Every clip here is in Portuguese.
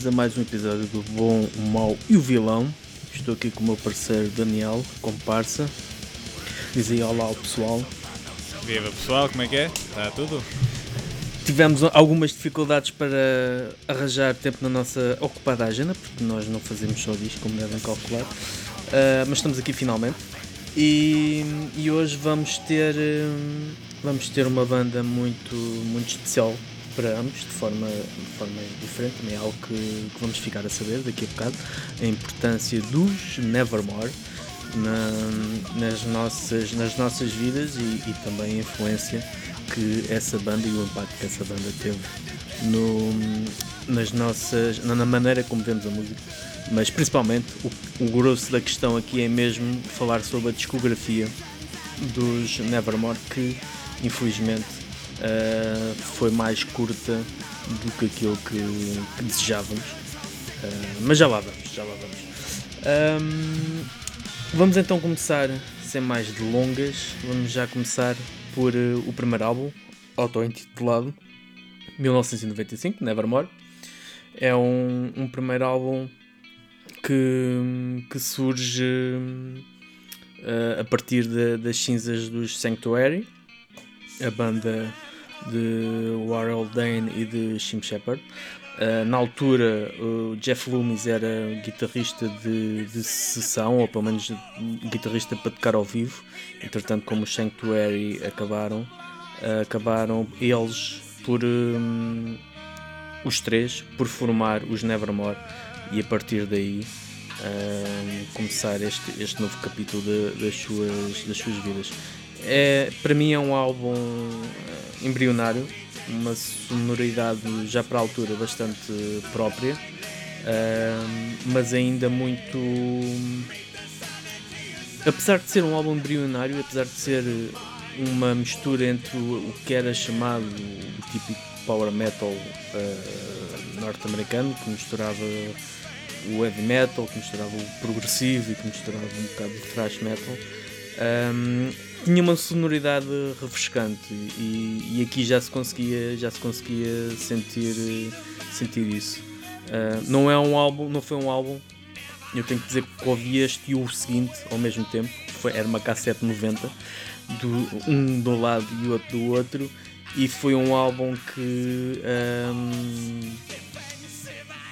bem-vindos a mais um episódio do Bom, o Mau e o Vilão. Estou aqui com o meu parceiro Daniel, comparsa. Diz aí olá ao pessoal. Viva pessoal, como é que é? Está tudo? Tivemos algumas dificuldades para arranjar tempo na nossa ocupada agenda, porque nós não fazemos só disto, como devem calcular. Uh, mas estamos aqui finalmente. E, e hoje vamos ter, hum, vamos ter uma banda muito, muito especial para ambos, de forma, de forma diferente, também é algo que, que, vamos ficar a saber daqui a bocado, a importância dos Nevermore na, nas, nossas, nas nossas vidas e, e, também a influência que essa banda e o impacto que essa banda teve no, nas nossas, na maneira como vemos a música. Mas principalmente o, o grosso da questão aqui é mesmo falar sobre a discografia dos Nevermore que infelizmente uh, foi mais curta do que aquilo que, que desejávamos. Uh, mas já lá vamos, já lá vamos. Um, vamos então começar, sem mais delongas, vamos já começar por uh, o primeiro álbum, auto-intitulado 1995, Nevermore. É um, um primeiro álbum que, que surge uh, a partir de, das cinzas dos Sanctuary, a banda de Warhol Dane e de Shim Shepard. Uh, na altura, o Jeff Loomis era guitarrista de, de sessão, ou pelo menos guitarrista para tocar ao vivo. Entretanto, como os Sanctuary acabaram, uh, acabaram eles por um, os três por formar os Nevermore e a partir daí uh, começar este, este novo capítulo de, das, suas, das suas vidas. É, para mim é um álbum uh, embrionário, uma sonoridade já para a altura bastante própria, uh, mas ainda muito. Apesar de ser um álbum embrionário, apesar de ser uma mistura entre o, que era chamado o típico power metal uh, norte-americano, que misturava o heavy metal, que misturava o progressivo e que misturava um bocado de thrash metal. Um, tinha uma sonoridade refrescante e, e, aqui já se conseguia já se conseguia sentir sentir isso. Uh, não é um álbum não foi um álbum. Eu tenho que dizer que ouvi este e o seguinte ao mesmo tempo foi era uma cassete 90 do um do lado e o outro do outro e foi um álbum que um,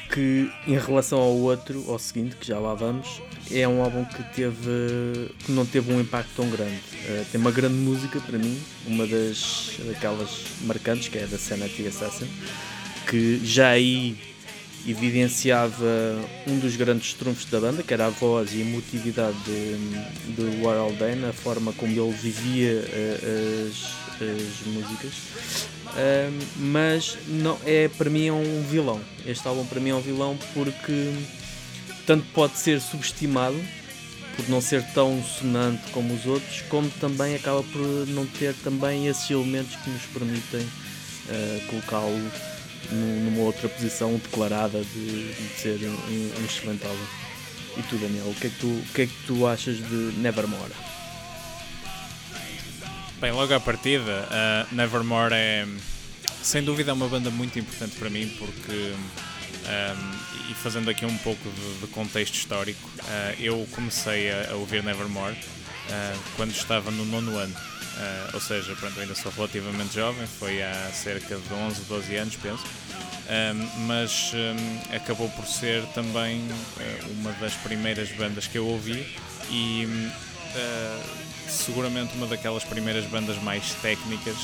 que em relação ao outro, ao seguinte, que já lá vamos, é um álbum que teve que não teve um impacto tão grande. Uh, tem uma grande música para mim, uma das daquelas marcantes, que é da Sanity Assassin, que já aí evidenciava um dos grandes trunfos da banda, que era a voz e a emotividade de, de Warhol Dane, a forma como ele vivia uh, as, as músicas mas não é para mim é um vilão. Este álbum para mim é um vilão porque tanto pode ser subestimado por não ser tão sonante como os outros, como também acaba por não ter também esses elementos que nos permitem uh, colocá-lo numa outra posição declarada de, de ser um, um, excelente álbum. E tu, Daniel, o que é que tu, o que é que tu achas de Nevermore? Bem, logo à partida, uh, Nevermore é sem dúvida é uma banda muito importante para mim porque um, e fazendo aqui um pouco de, de contexto histórico, uh, eu comecei a, a, ouvir Nevermore uh, quando estava no nono ano. Uh, ou seja, pronto, eu ainda sou relativamente jovem, foi há cerca de 11, 12 anos, penso. Um, mas um, acabou por ser também uma das primeiras bandas que eu ouvi e seguramente uma daquelas primeiras bandas mais técnicas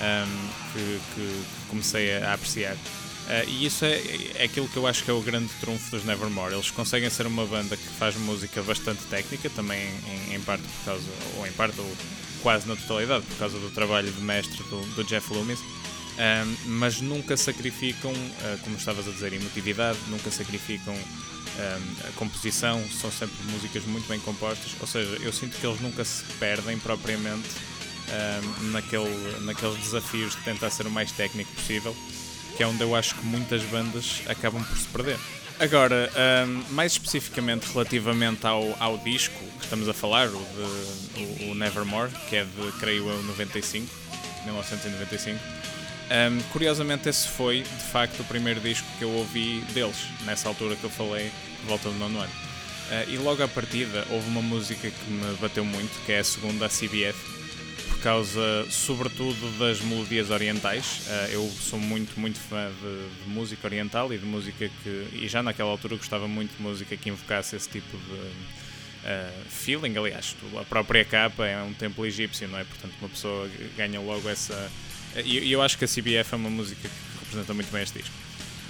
um, que, que, comecei a apreciar. Uh, e isso é, é aquilo que eu acho que é o grande trunfo dos Nevermore. Eles conseguem ser uma banda que faz música bastante técnica, também em, em parte por causa, ou em parte, ou quase na totalidade, por causa do trabalho de mestre do, do Jeff Loomis. Um, mas nunca sacrificam, uh, como estavas a dizer, emotividade, nunca sacrificam um, a composição, são sempre músicas muito bem compostas. Ou seja, eu sinto que eles nunca se perdem propriamente um, naquele, naqueles desafios de tentar ser o mais técnico possível, que é onde eu acho que muitas bandas acabam por se perder. Agora, um, mais especificamente relativamente ao, ao disco que estamos a falar, o, de, o, o Nevermore, que é de, creio eu, 95, 1995. Um, curiosamente, esse foi de facto o primeiro disco que eu ouvi deles, nessa altura que eu falei, volta do nono ano. Uh, e logo à partida houve uma música que me bateu muito, que é a segunda, a CBF, causa, sobretudo, das melodias orientais. Uh, eu sou muito, muito fã de, de, música oriental e de música que. E já naquela altura gostava muito de música que invocasse esse tipo de uh, feeling. Aliás, a própria capa é um templo egípcio, não é? Portanto, uma pessoa ganha logo essa. E eu, acho que a CBF é uma música que representa muito bem este disco.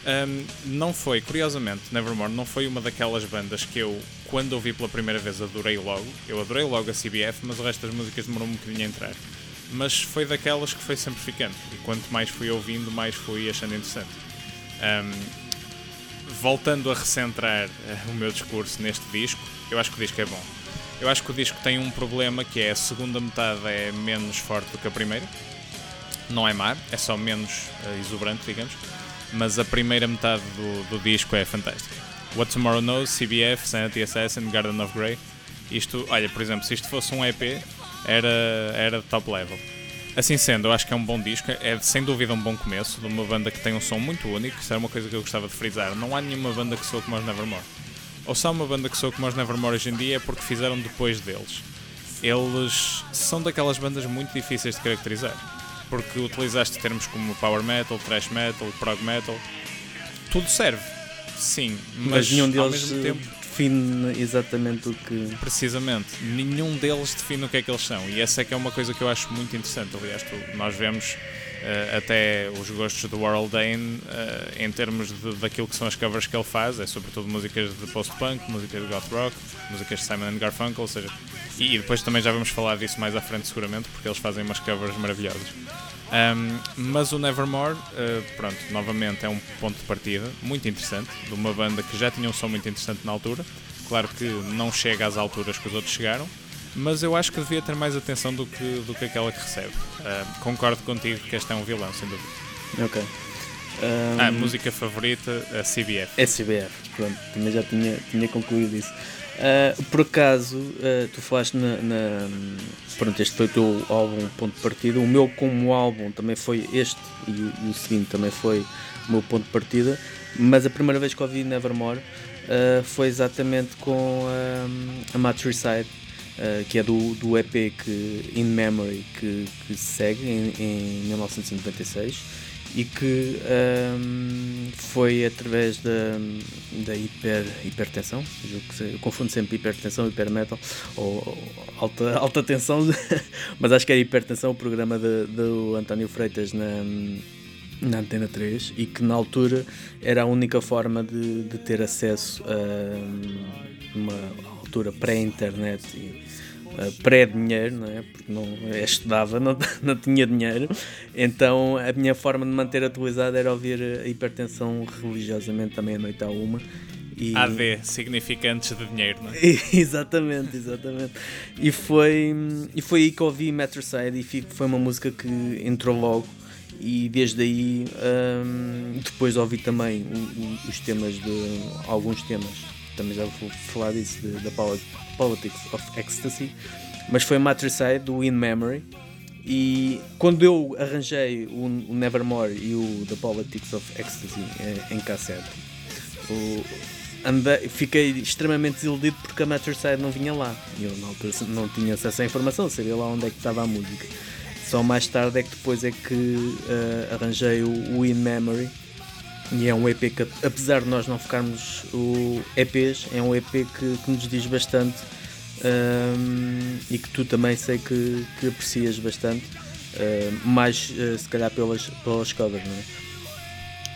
Um, não foi, curiosamente, Nevermore não foi uma daquelas bandas que eu, quando ouvi pela primeira vez, adorei logo. Eu adorei logo a CBF, mas o resto das músicas demorou um bocadinho a entrar. Mas foi daquelas que foi sempre ficando. E quanto mais fui ouvindo, mais fui achando interessante. Um, voltando a recentrar uh, o meu discurso neste disco, eu acho que o disco é bom. Eu acho que o disco tem um problema que é a segunda metade é menos forte do que a primeira. Não é má, é só menos uh, exuberante, digamos mas a primeira metade do, do disco é fantástica. What Tomorrow Knows, CBF, Sanity Assassin, Garden of Grey. Isto, olha, por exemplo, se isto fosse um EP, era, era top level. Assim sendo, eu acho que é um bom disco, é sem dúvida um bom começo de uma banda que tem um som muito único, isso é uma coisa que eu gostava de frisar. Não há nenhuma banda que soa como os Nevermore. Ou só uma banda que soa como os Nevermore hoje em dia é porque fizeram depois deles. Eles são daquelas bandas muito difíceis de caracterizar porque utilizaste termos como power metal, thrash metal, prog metal, tudo serve, sim, mas, mas nenhum deles define exatamente o que. Precisamente, nenhum deles define o que é que eles são, e essa é que é uma coisa que eu acho muito interessante. Aliás, tu, nós vemos Uh, até os gostos do Warhol Dane uh, em termos de, daquilo que são as covers que ele faz, é sobretudo músicas de post-punk, músicas de goth rock, músicas de Simon Garfunkel, ou seja, e, e, depois também já vamos falar disso mais à frente seguramente, porque eles fazem umas covers maravilhosas. Um, mas o Nevermore, uh, pronto, novamente é um ponto de partida muito interessante, de uma banda que já tinha um som muito interessante na altura, claro que não chega às alturas que os outros chegaram, mas eu acho que devia ter mais atenção do que, do que aquela que recebe. Uh, concordo contigo que este é um vilão, sem dúvida. Ok. Um, ah, música favorita, a CBF. É CBF, pronto, também já tinha, tinha concluído isso. Uh, por acaso, uh, tu falaste na, na, Pronto, este foi o teu álbum ponto de partida. O meu, como álbum, também foi este e, e o seguinte também foi o meu ponto de partida. Mas a primeira vez que ouvi Nevermore uh, foi exatamente com a Matricide uh, que é do, do EP que, In Memory que, que segue em, em 1996 e que um, foi através da, da hiper, hipertensão, eu confundo sempre hipertensão, hipermetal ou, ou alta, alta tensão, mas acho que era hipertensão o programa de, do António Freitas na, na Antena 3 e que na altura era a única forma de, de ter acesso a uma altura pré-internet pré-dinheiro, não é? Porque não estudava, não, não tinha dinheiro, então a minha forma de manter atualizada era ouvir a hipertensão religiosamente também à noite à uma. E... AD, significantes de dinheiro, não é? exatamente, exatamente. E foi, e foi aí que ouvi Metroside e foi uma música que entrou logo e desde aí um, depois ouvi também os temas de alguns temas também já vou falar disso da Politics of Ecstasy, mas foi Matricide do In Memory. E quando eu arranjei o, o Nevermore e o The Politics of Ecstasy em, em cassete, o, andei, fiquei extremamente desiludido porque a Matricide não vinha lá. Eu na altura não tinha acesso à informação, sabia lá onde é que estava a música. Só mais tarde é que depois é que uh, arranjei o, o In Memory e é um EP que, apesar de nós não focarmos o EPs, é um EP que, que nos diz bastante um, e que tu também sei que, que aprecias bastante, uh, mais uh, se calhar pelas, pelas covers, não é?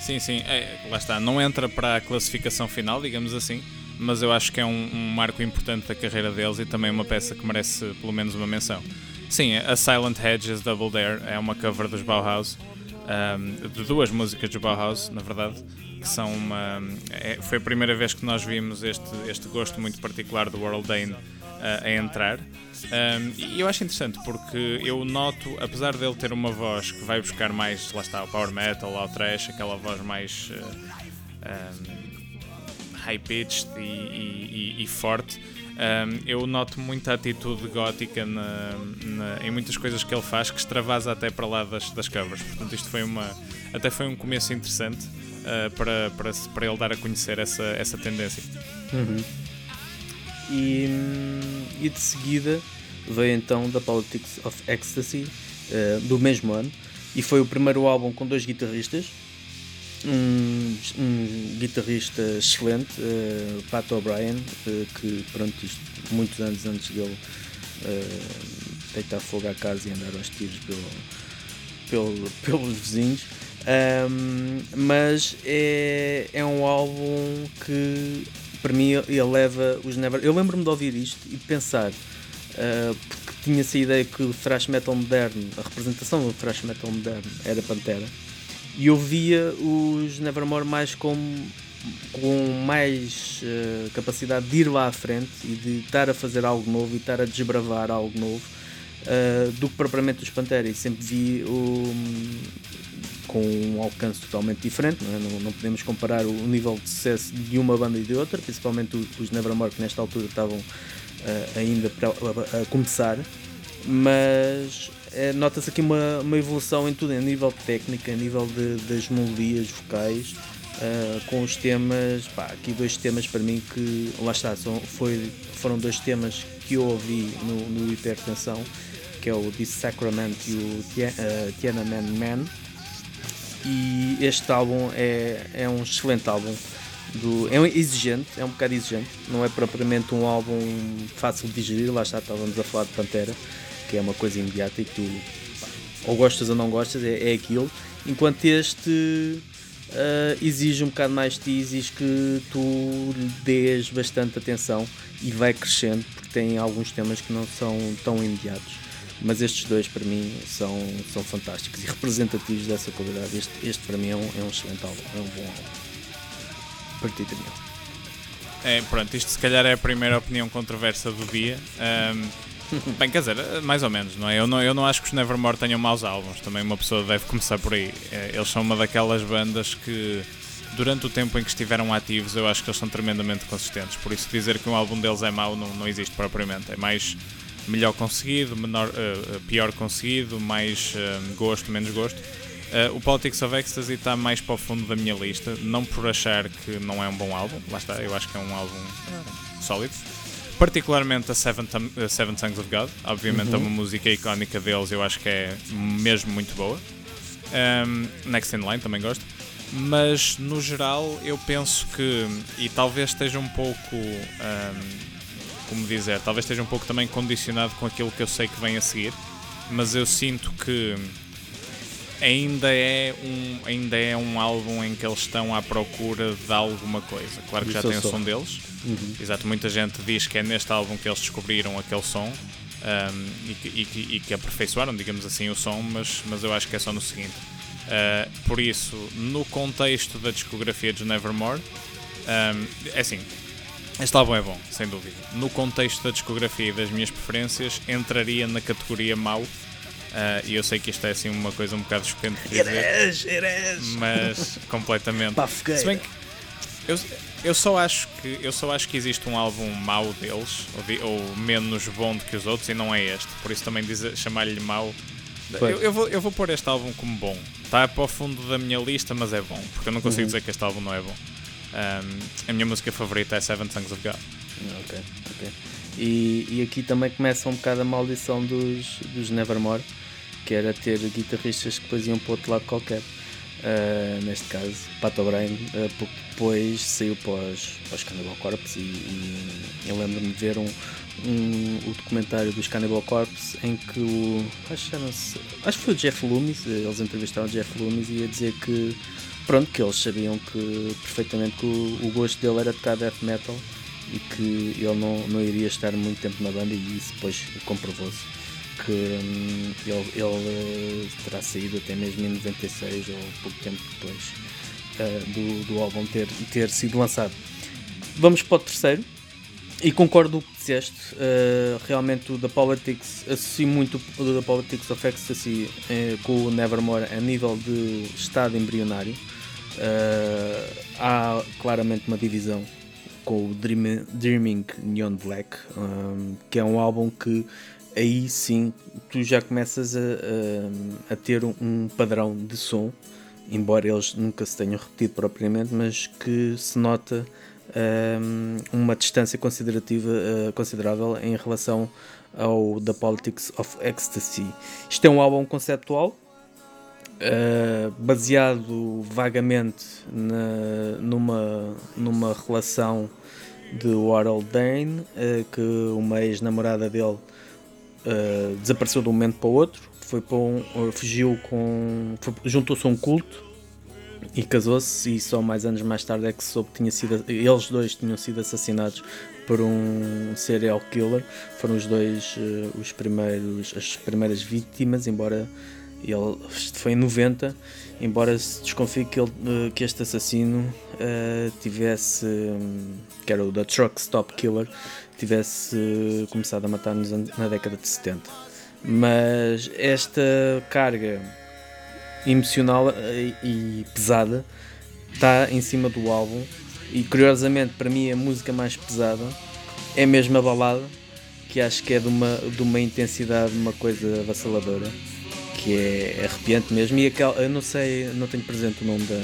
Sim, sim, é, lá está. Não entra para a classificação final, digamos assim, mas eu acho que é um, um marco importante da carreira deles e também uma peça que merece pelo menos uma menção. Sim, a Silent Hedges Double Dare é uma cover dos Bauhaus um, de duas músicas do Bauhaus, na verdade, que são uma. É, foi a primeira vez que nós vimos este, este gosto muito particular do World Dane uh, a entrar. Um, e eu acho interessante porque eu noto, apesar dele ter uma voz que vai buscar mais, lá está, o power metal, o trash, aquela voz mais uh, um, high pitched e, e, e forte, Um, eu noto muita atitude gótica na, na, em muitas coisas que ele faz que extravasa até para lá das, das covers. Portanto, isto foi uma, até foi um começo interessante uh, para, para, para ele dar a conhecer essa, essa tendência. Uhum. E, e de seguida veio então The Politics of Ecstasy, uh, do mesmo ano, e foi o primeiro álbum com dois guitarristas. Um, um guitarrista excelente, uh, Pat O'Brien, uh, que pronto, isto, muitos anos antes dele uh, deitar fogo à casa e andar aos tiros pelo, pelo, pelos vizinhos. Um, mas é, é um álbum que para mim ele leva os Never. Eu lembro-me de ouvir isto e de pensar uh, porque tinha essa ideia que o thrash metal moderno, a representação do thrash metal moderno era Pantera, e eu via os Nevermore mais como com mais uh, capacidade de ir lá à frente e de estar a fazer algo novo e estar a desbravar algo novo uh, do que propriamente os Pantera. E sempre vi o, com um alcance totalmente diferente, não, é? não, não, podemos comparar o nível de sucesso de uma banda e de outra, principalmente os Nevermore que nesta altura estavam uh, ainda para, a, a, começar, mas uh, nota-se aqui uma, uma evolução em tudo, a nível técnico, a nível de, das melodias vocais, uh, com os temas, pá, aqui dois temas para mim que, lá está, são, foi, foram dois temas que eu ouvi no, no Hipertensão, que é o This Sacrament e o Tiananmen Man. E este álbum é, é um excelente álbum do, é um exigente, é um bocado exigente, não é propriamente um álbum fácil de digerir, lá está, estávamos a falar de Pantera, que é uma coisa imediata e que tu ou gostas ou não gostas, é, é aquilo, enquanto este uh, exige um bocado mais de ti, exige que tu lhe dês bastante atenção e vai crescendo, porque tem alguns temas que não são tão imediatos. Mas estes dois para mim são, são fantásticos e representativos dessa qualidade. Este, este para mim é um, é um excelente álbum, é um bom álbum partida minha. É, pronto, isto se calhar é a primeira opinião controversa do dia. Um, bem, quer dizer, mais ou menos, não é? Eu não, eu não acho que os Nevermore tenham maus álbuns, também uma pessoa deve começar por aí. É, eles são uma daquelas bandas que, durante o tempo em que estiveram ativos, eu acho que eles são tremendamente consistentes. Por isso, dizer que um álbum deles é mau não, não existe propriamente. É mais melhor conseguido, menor, uh, pior conseguido, mais uh, gosto, menos gosto. Uh, o Politics of Ecstasy está mais para o fundo da minha lista, não por achar que não é um bom álbum, lá está, eu acho que é um álbum sólido. Particularmente a Seven, uh, Seven Songs of God, obviamente uhum. é uma música icónica deles, eu acho que é mesmo muito boa. Um, Next in Line também gosto, mas no geral eu penso que, e talvez esteja um pouco, um, como dizer, talvez esteja um pouco também condicionado com aquilo que eu sei que vem a seguir, mas eu sinto que ainda é um ainda é um álbum em que eles estão à procura de alguma coisa. Claro que já tem o som deles. Uhum. Exato, muita gente diz que é neste álbum que eles descobriram aquele som um, e, que, e, que, e, que, aperfeiçoaram, digamos assim, o som, mas, mas eu acho que é só no seguinte. Uh, por isso, no contexto da discografia de Nevermore, um, é assim, este álbum é bom, sem dúvida. No contexto da discografia e das minhas preferências, entraria na categoria mau Uh, e eu sei que isto é assim uma coisa um bocado chocante de dizer. Eres, eres. Mas completamente. Se bem que eu, eu, só acho que, eu só acho que existe um álbum mau deles, ou, de, ou menos bom do que os outros, e não é este. Por isso também chamar-lhe mau. Eu, eu, vou, eu vou pôr este álbum como bom. Está para o fundo da minha lista, mas é bom. Porque eu não consigo uhum. dizer que este álbum não é bom. Um, a minha música favorita é Seven Songs of God. Ok, ok. E, e aqui também começa um bocado a maldição dos, dos Nevermore que era ter guitarristas que depois iam para outro lado qualquer. Uh, neste caso, Pat O'Brien, uh, pouco depois saiu para os, para os Cannibal Corpse e, e eu lembro-me de ver um, um, o documentário dos Cannibal Corpse em que o. Acho, acho que foi o Jeff Loomis, eles entrevistaram o Jeff Loomis e ia dizer que pronto, que eles sabiam que perfeitamente que o, o gosto dele era tocar death metal e que ele não, não iria estar muito tempo na banda e isso depois comprovou-se que hum, ele, ele, eh, terá saído até mesmo em 96 ou pouco tempo depois uh, do, do álbum ter, ter sido lançado. Vamos para o terceiro. E concordo com o que disseste, uh, realmente o The Politics, associo muito o The Politics of Ecstasy uh, com o Nevermore a nível de estado embrionário. há claramente uma divisão com o Dream, Dreaming Neon Black, um, que é um álbum que aí sim tu já começas a, a, a ter um padrão de som, embora eles nunca se tenham repetido propriamente, mas que se nota um, uma distância considerativa, uh, considerável em relação ao The Politics of Ecstasy. Isto é um álbum conceptual. Uh, baseado vagamente na, numa, numa relação de Warhol Dane, uh, que uma ex-namorada dele uh, desapareceu de um momento para o outro, foi para um, fugiu com. juntou-se a um culto e casou-se e só mais anos mais tarde é que soube que tinha sido, eles dois tinham sido assassinados por um serial killer. Foram os dois uh, os primeiros, as primeiras vítimas, embora ele foi em 90, embora se desconfie que, ele, uh, que este assassino uh, tivesse, um, que era o da Truck Stop Killer, tivesse começado a matar nos na década de 70. Mas esta carga emocional e, e pesada está em cima do álbum e curiosamente, para mim, a música mais pesada é mesmo a balada, que acho que é de uma, de uma intensidade, uma coisa avassaladora, que é arrepiante mesmo. E aquela, eu não sei, não tenho presente o nome da,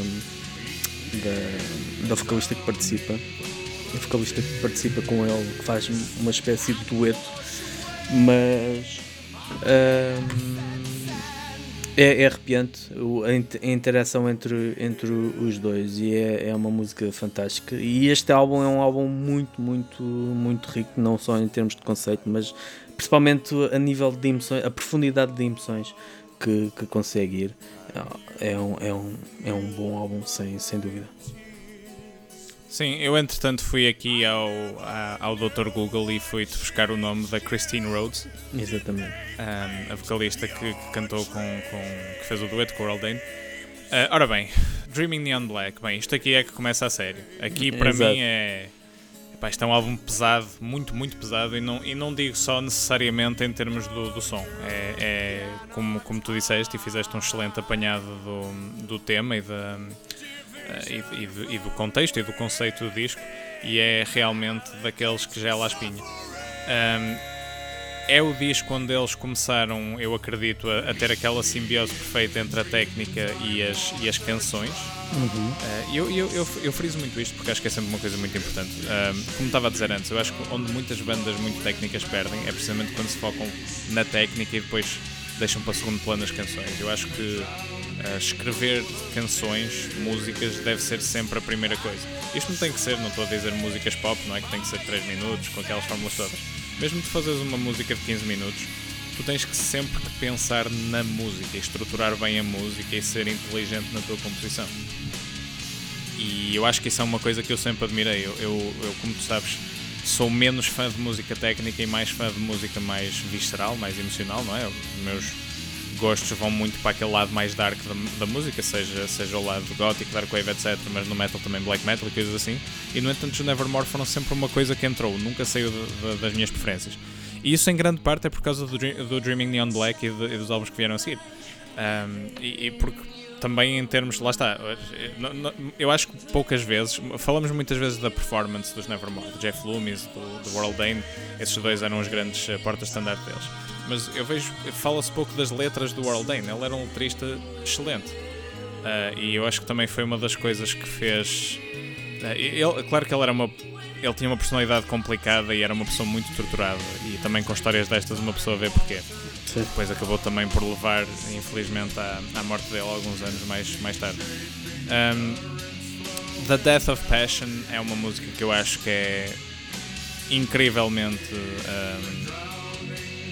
da, da vocalista que participa. A vocalista que participa com ele, que faz uma espécie de dueto, mas. Hum, é, é arrepiante a interação entre, entre os dois e é, é uma música fantástica. E este álbum é um álbum muito, muito, muito rico, não só em termos de conceito, mas principalmente a nível de emoções, a profundidade de emoções que, que consegue ir. É um, é, um, é um bom álbum, sem, sem dúvida. Sim, eu entretanto fui aqui ao, ao Dr. Google e fui buscar o nome da Christine Rhodes. Exatamente. Um, a vocalista que, que, cantou com, com. que fez o dueto com o Earl Dane. Uh, ora bem, Dreaming Neon Black. Bem, isto aqui é que começa a sério. Aqui para mim é. Epá, isto é um álbum pesado, muito, muito pesado, e não, e não digo só necessariamente em termos do, do som. É, é como, como tu disseste e fizeste um excelente apanhado do, do tema e da eh, e, e, do, e, do, contexto e do conceito do disco, e é realmente daqueles que gela a espinha. Um, é o disco onde eles começaram, eu acredito, a, a, ter aquela simbiose perfeita entre a técnica e as, e as canções. Uhum. Uh, eu, eu, eu, eu friso muito isto porque acho que é sempre uma coisa muito importante. Uh, como estava a dizer antes, eu acho que onde muitas bandas muito técnicas perdem é precisamente quando se focam na técnica e depois deixam para segundo plano as canções. Eu acho que Uh, escrever canções, músicas, deve ser sempre a primeira coisa. Isto não tem que ser, não estou a dizer músicas pop, não é que tem que ser 3 minutos, com aquelas fórmulas todas. Mesmo de fazeres uma música de 15 minutos, tu tens que sempre pensar na música, estruturar bem a música e ser inteligente na tua composição. E eu acho que isso é uma coisa que eu sempre admirei. Eu, eu, eu como tu sabes, sou menos fã de música técnica e mais fã de música mais visceral, mais emocional, não é? Os meus gostos vão muito para aquele lado mais dark da, da música, seja, seja o lado gótico, dark wave, etc. Mas no metal também black metal e coisas assim. E no entanto, os Nevermore foram sempre uma coisa que entrou, nunca saiu de, de, das minhas preferências. E isso em grande parte é por causa do, do Dreaming Neon Black e, de, e, dos álbuns que vieram a seguir. Um, e, e porque também em termos, lá está, eu acho que poucas vezes, falamos muitas vezes da performance dos Nevermore, do Jeff Loomis, do, do World Dane, esses dois eram os grandes eh, portas standard deles mas eu vejo, fala-se pouco das letras do Earl Dane. Ele era um letrista excelente. Uh, e eu acho que também foi uma das coisas que fez. Uh, ele, claro que ele era uma. Ele tinha uma personalidade complicada e era uma pessoa muito estruturada. E também com histórias destas uma pessoa vê porquê. Sim. Depois acabou também por levar, infelizmente, à, à morte dele alguns anos mais, mais tarde. Um, The Death of Passion é uma música que eu acho que é incrivelmente. Um,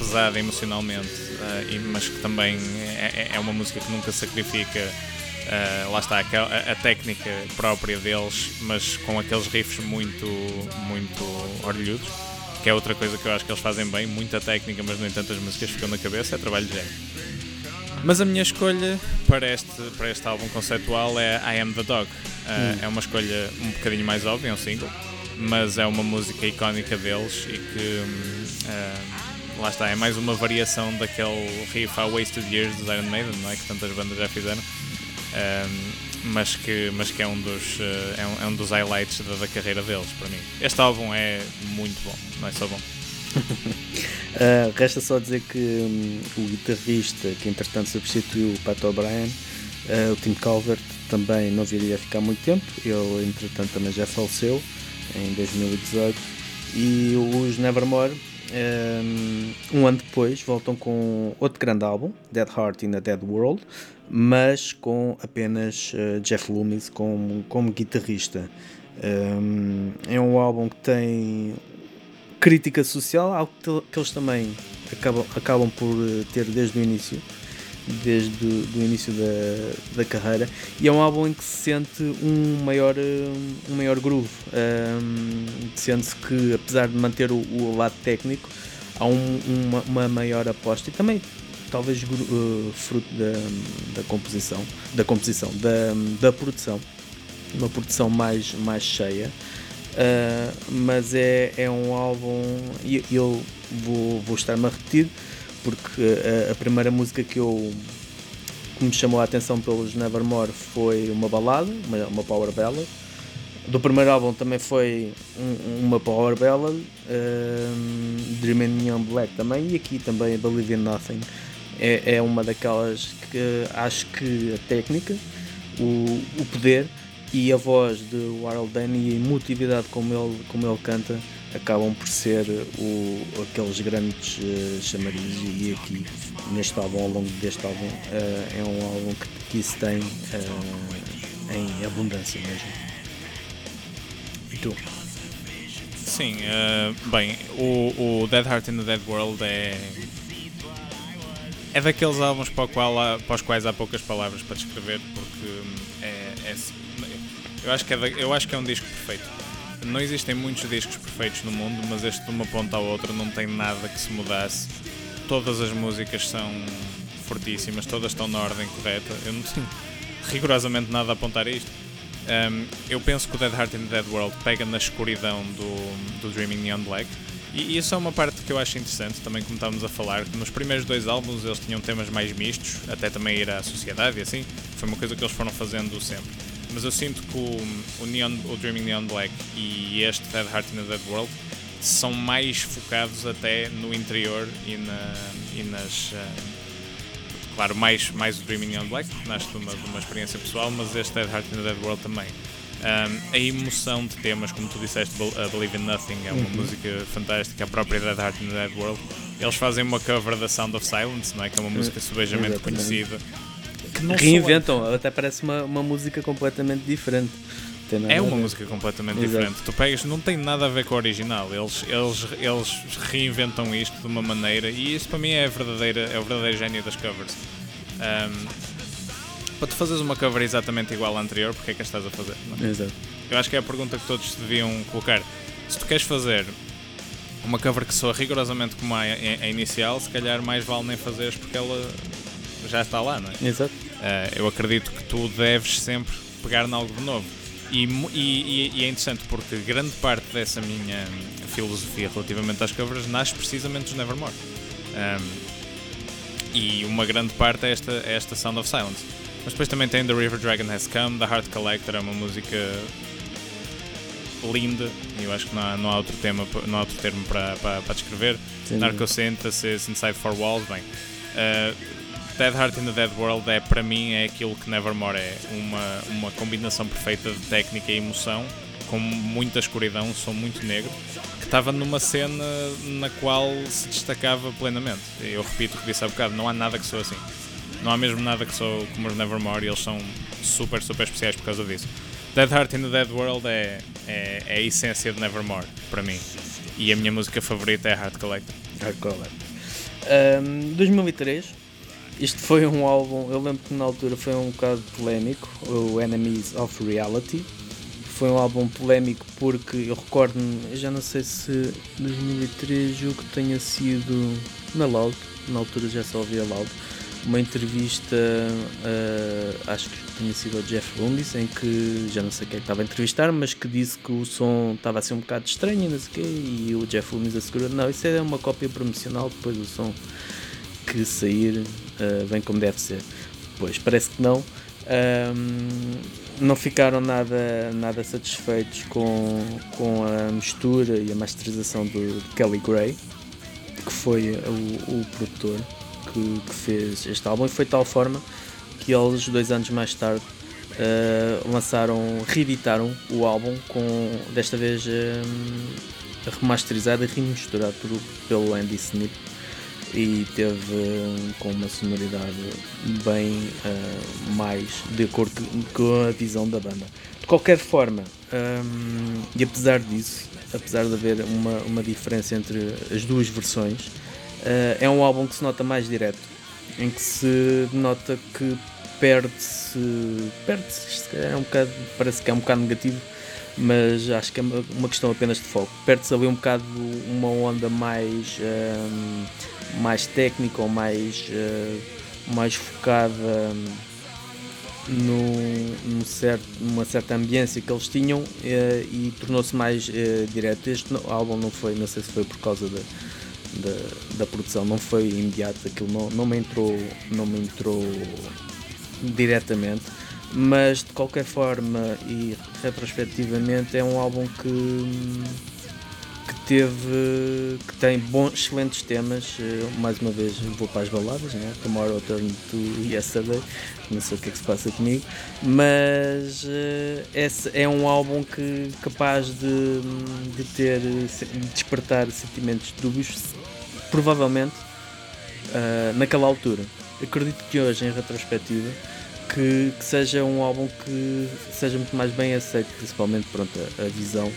pesada emocionalmente, uh, mas que também é, é, é, uma música que nunca sacrifica, uh, lá está, a, a, técnica própria deles, mas com aqueles riffs muito, muito orlhudos, que é outra coisa que eu acho que eles fazem bem, muita técnica, mas no entanto as músicas ficam na cabeça, é trabalho de género. Mas a minha escolha para este, para este álbum conceptual é I Am the Dog. Uh, hum. É uma escolha um bocadinho mais óbvia, é um single, mas é uma música icónica deles e que uh, lá está, é mais uma variação daquele riff a Wasted Years dos Iron Maiden, não é? Que tantas bandas já fizeram. Um, mas que, mas que é, um dos, uh, é, um, é um dos highlights da, da, carreira deles para mim. Este álbum é muito bom, não é só bom. uh, resta só dizer que um, o guitarrista que entretanto substituiu o Pat O'Brien, uh, o Tim Calvert, também não viria a ficar muito tempo, ele entretanto também já faleceu em 2018 e os Nevermore um ano depois voltam com outro grande álbum, Dead Heart in a Dead World, mas com apenas uh, Jeff Loomis como, como guitarrista. Um, é um álbum que tem crítica social, algo que eles também acabam, acabam por eh, ter desde o início, desde o início da, da carreira, e é um álbum em que se sente um maior, um maior groove. Um, Sente-se que, apesar de manter o, o lado técnico, há um, uma, uma maior aposta e também talvez uh, fruto da, da composição, da composição, da, da produção, uma produção mais, mais cheia. Uh, mas é, é um álbum e eu, vou, vou estar-me a repetir porque a, a, primeira música que eu que me chamou a atenção pelos Nevermore foi uma balada, uma, uma power ballad. Do primeiro álbum também foi um, uma power ballad um, Dreaming Young Black também e aqui também Believe in Nothing. É, é uma daquelas que acho que a técnica, o, o poder e a voz de Warhol Danny e a emotividade como ele, como ele canta acabam por ser o, aqueles grandes uh, e aqui neste álbum, ao longo deste álbum, uh, é um álbum que, que isso tem uh, em abundância mesmo. E tu? Sim, bem, o, o Dead Heart in the Dead World é é daqueles álbuns para, qual há, para, os quais há poucas palavras para descrever, porque hum, é, é eu, acho que é, eu acho que é um disco perfeito. Não existem muitos discos perfeitos no mundo, mas este de uma ponta à outra não tem nada que se mudasse. Todas as músicas são fortíssimas, todas estão na ordem correta. Eu não tenho rigorosamente nada a apontar a isto. Um, eu penso que o Dead Heart in the Dead World pega na escuridão do, do Dreaming Neon Black e isso é uma parte que eu acho interessante, também como estávamos a falar, que nos primeiros dois álbuns eles tinham temas mais mistos, até também ir à sociedade e assim, foi uma coisa que eles foram fazendo sempre. Mas eu sinto que o, o, Neon, o Dreaming Neon Black e este Dead Heart in a Dead World são mais focados até no interior e, na, e nas. Uh, claro, mais, mais o Dreaming Neon Black, que nasce de uma, de uma experiência pessoal, mas este Dead Heart in a Dead World também. Um, a emoção de temas, como tu disseste, uh, Believe in Nothing é uma uhum. música fantástica, a própria Dead Heart in the Dead World. Eles fazem uma cover da Sound of Silence, não é? que é uma música uhum. subejamente conhecida. Reinventam, soa... até parece uma, uma música completamente diferente. É uma música completamente Exato. diferente. Tu pegas, não tem nada a ver com o original. Eles, eles, eles reinventam isto de uma maneira e isso para mim é, a verdadeira, é o verdadeiro gênio das covers. Um, para tu fazeres uma cover exatamente igual à anterior, porque é que a estás a fazer? Não? Exato. Eu acho que é a pergunta que todos deviam colocar. Se tu queres fazer uma cover que soa rigorosamente como a, a, inicial, se calhar mais vale nem fazeres porque ela já está lá, não é? Exato. Uh, eu acredito que tu deves sempre pegar em algo de novo. E, e, e, é interessante porque grande parte dessa minha filosofia relativamente às covers nasce precisamente dos Nevermore. Um, e uma grande parte é esta, é esta Sound of Silence. Mas depois também tem The River Dragon Has Come, The Heart Collector, é uma música linda, e eu acho que não há, não há, outro, tema, não há outro termo para, para, para descrever. Narcosynthesis, Inside Four Walls, bem. Uh, Dead Heart in the Dead World é, para mim, é aquilo que Nevermore é. Uma, uma combinação perfeita de técnica e emoção, com muita escuridão, som muito negro, que estava numa cena na qual se destacava plenamente. Eu repito o que disse há bocado, não há nada que sou assim. Não há mesmo nada que sou como os Nevermore e eles são super, super especiais por causa disso. Dead Heart in the Dead World é, é, é a essência de Nevermore para mim. E a minha música favorita é Heart Collector. Heart Collector. Um, 2003, isto foi um álbum, eu lembro que na altura foi um bocado polémico, o Enemies of Reality. Foi um álbum polémico porque eu recordo-me, já não sei se 2003 julgo que tenha sido na Loud, na altura já só ouvia Loud uma entrevista, uh, acho que tinha sido ao Jeff Loomis, em que já não sei quem é estava a entrevistar, mas que disse que o som estava a ser um bocado estranho não sei quê, e o Jeff Loomis assegurou: não, isso é uma cópia promocional, depois o som que sair uh, vem como deve ser. Pois parece que não, Um, não ficaram nada, nada satisfeitos com, com a mistura e a masterização de Kelly Gray, que foi o, o produtor que, que, fez este álbum, e foi de tal forma que eles, dois anos mais tarde, uh, lançaram, reeditaram o álbum, com desta vez um, remasterizado e remisturado por, pelo Andy Snip e teve com uma sonoridade bem uh, mais de acordo com a visão da banda. De qualquer forma, um, e apesar disso, apesar de haver uma, uma diferença entre as duas versões, uh, é um álbum que se nota mais direto, em que se nota que perde-se, perde-se, é um bocado, parece que é um bocado negativo, mas acho que é uma questão apenas de foco. Perde-se ali um bocado uma onda mais. Um, mais técnica ou mais, uh, mais focada no certo, numa certa ambiência que eles tinham uh, e tornou-se mais uh, direto. Este álbum não foi, não sei se foi por causa da, da, da produção, não foi imediato, aquilo não, não, me entrou, não me entrou diretamente, mas de qualquer forma e retrospectivamente é um álbum que que teve que tem bons, excelentes temas. Eh, mais uma vez vou para as baladas, né? Tomorrow Turn to Yesterday, não sei o que é que se passa comigo, mas uh, esse é um álbum que capaz de, de ter de despertar sentimentos dúbios, provavelmente uh, naquela altura. Acredito que hoje, em retrospectiva, que, que, seja um álbum que seja muito mais bem aceito, principalmente pronto, a, a visão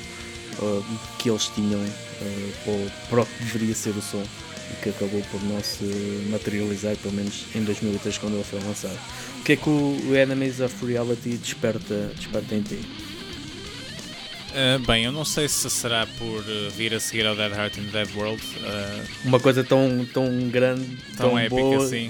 uh, que eles tinham uh, para o que deveria ser o som e que acabou por não se materializar, pelo menos em 2003 quando ele foi lançado. O que é que o Enemies of Reality desperta, desperta em ti? Uh, bem, eu não sei se será por vir a seguir ao Dead Heart in Dead World. Uh, Uma coisa tão, tão grande, tão, tão épica boa. assim.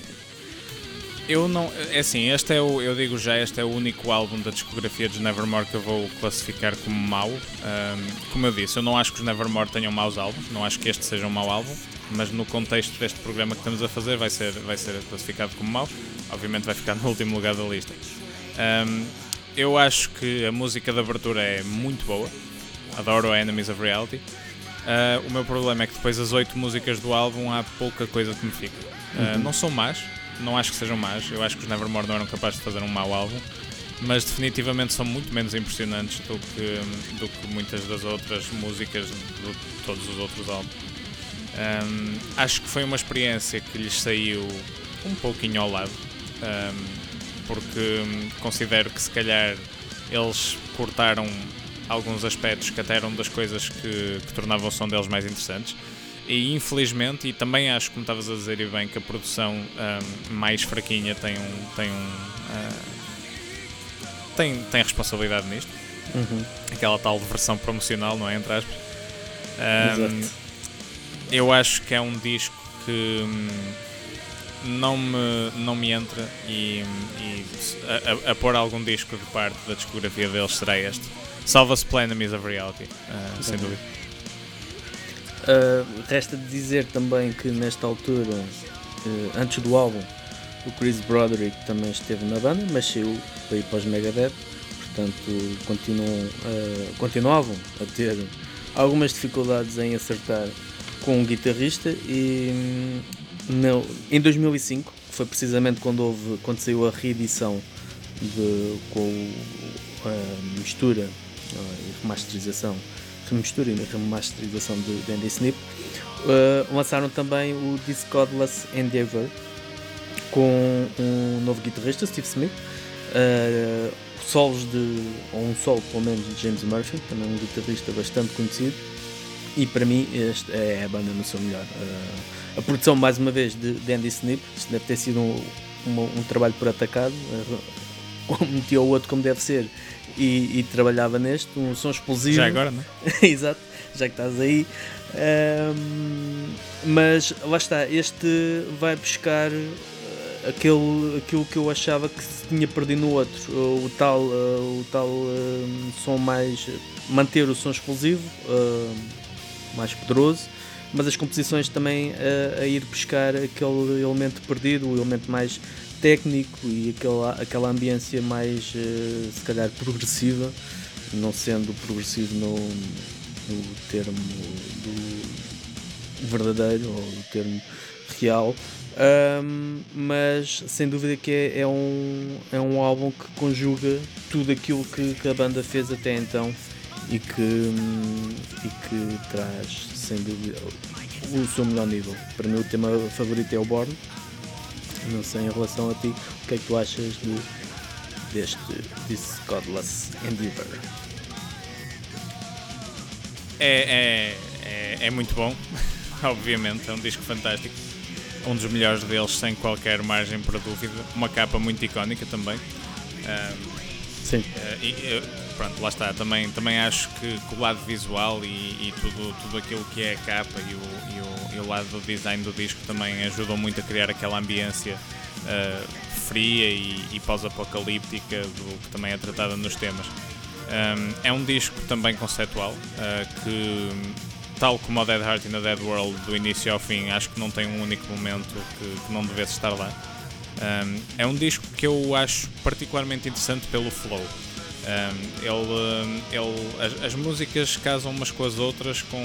Eu não. É assim, este é o. Eu digo já, este é o único álbum da discografia de Nevermore que eu vou classificar como mau. Um, como eu disse, eu não acho que os Nevermore tenham maus álbuns, não acho que este seja um mau álbum, mas no contexto deste programa que estamos a fazer vai ser, vai ser classificado como mau. Obviamente vai ficar no último lugar da lista. Um, eu acho que a música de abertura é muito boa. Adoro a Enemies of Reality. Uh, o meu problema é que depois as oito músicas do álbum há pouca coisa que me fica. Uh, uhum. Não são más, não acho que sejam más. Eu acho que os Nevermore não eram capazes de fazer um mau álbum, mas definitivamente são muito menos impressionantes do que, do que muitas das outras músicas de todos os outros álbuns. Um, acho que foi uma experiência que lhes saiu um pouquinho ao lado, um, porque considero que se calhar eles cortaram alguns aspectos que até eram das coisas que, que tornavam o som deles mais interessantes e infelizmente, e também acho, como estavas a dizer e bem, que a produção um, mais fraquinha tem um. Tem, um uh, tem, tem responsabilidade nisto. Uhum. Aquela tal versão promocional, não é? Entre aspas. Um, eu acho que é um disco que hum, não, me, não me entra e, e a, a, pôr algum disco de parte da discografia deles será este. Salva-se Plenamies of Reality, uh, sem dúvida. Uh, resta dizer também que nesta altura, uh, antes do álbum, o Chris Broderick também esteve na banda, mas saiu para ir para os Megadeth, portanto continuam, uh, continuavam a ter algumas dificuldades em acertar com um guitarrista e hum, no, em 2005, foi precisamente quando, houve, quando saiu a reedição de, com a mistura e remasterização remistura e remasterização de, de Andy Snip, uh, lançaram também o Discordless Endeavor com um novo guitarrista, Steve Smith, uh, solos de, ou um solo pelo menos de James Murphy, também um guitarrista bastante conhecido, e para mim este é a banda no seu melhor. Uh, a produção, mais uma vez, de, Andy Snip, isto deve ter sido um, um, um trabalho por atacado, uh, metia o outro como deve ser e, e, trabalhava neste, um som explosivo. Já agora, não é? Exato, já que estás aí. Um, mas lá está, este vai buscar eh, aquele, aquilo que eu achava que se tinha perdido no outro, o tal, uh, o tal uh, som mais. manter o som explosivo, uh, mais poderoso, mas as composições também a ir buscar aquele elemento perdido, o elemento mais técnico e aquela, aquela ambiência mais, uh, se calhar, progressiva, não sendo progressivo no, no termo do verdadeiro ou termo real. Um, mas sem dúvida que é, é, um, é um álbum que conjuga tudo aquilo que, que a banda fez até então e que, e que traz sem dúvida o seu melhor nível. Para mim o tema favorito é o Born. Não sei em relação a ti, o que é que tu achas de, deste This Godless Endeavor? É, é, é, é muito bom, obviamente, é um disco fantástico. Um dos melhores deles, sem qualquer margem para dúvida. Uma capa muito icónica também. Um, Sim. Uh, e, pronto, lá está. Também, também acho que, o lado visual e, e, tudo, tudo aquilo que é a capa e o, e o, e o lado do design do disco também ajudam muito a criar aquela ambiência uh, fria e, e pós-apocalíptica do que também é tratada nos temas. Um, é um disco também conceptual uh, que, tal como o Dead Heart e a Dead World, do início ao fim, acho que não tem um único momento que, que não devesse estar lá. Um, é um disco que eu acho particularmente interessante pelo flow. Um, ele, ele, as, as, músicas casam umas com as outras com,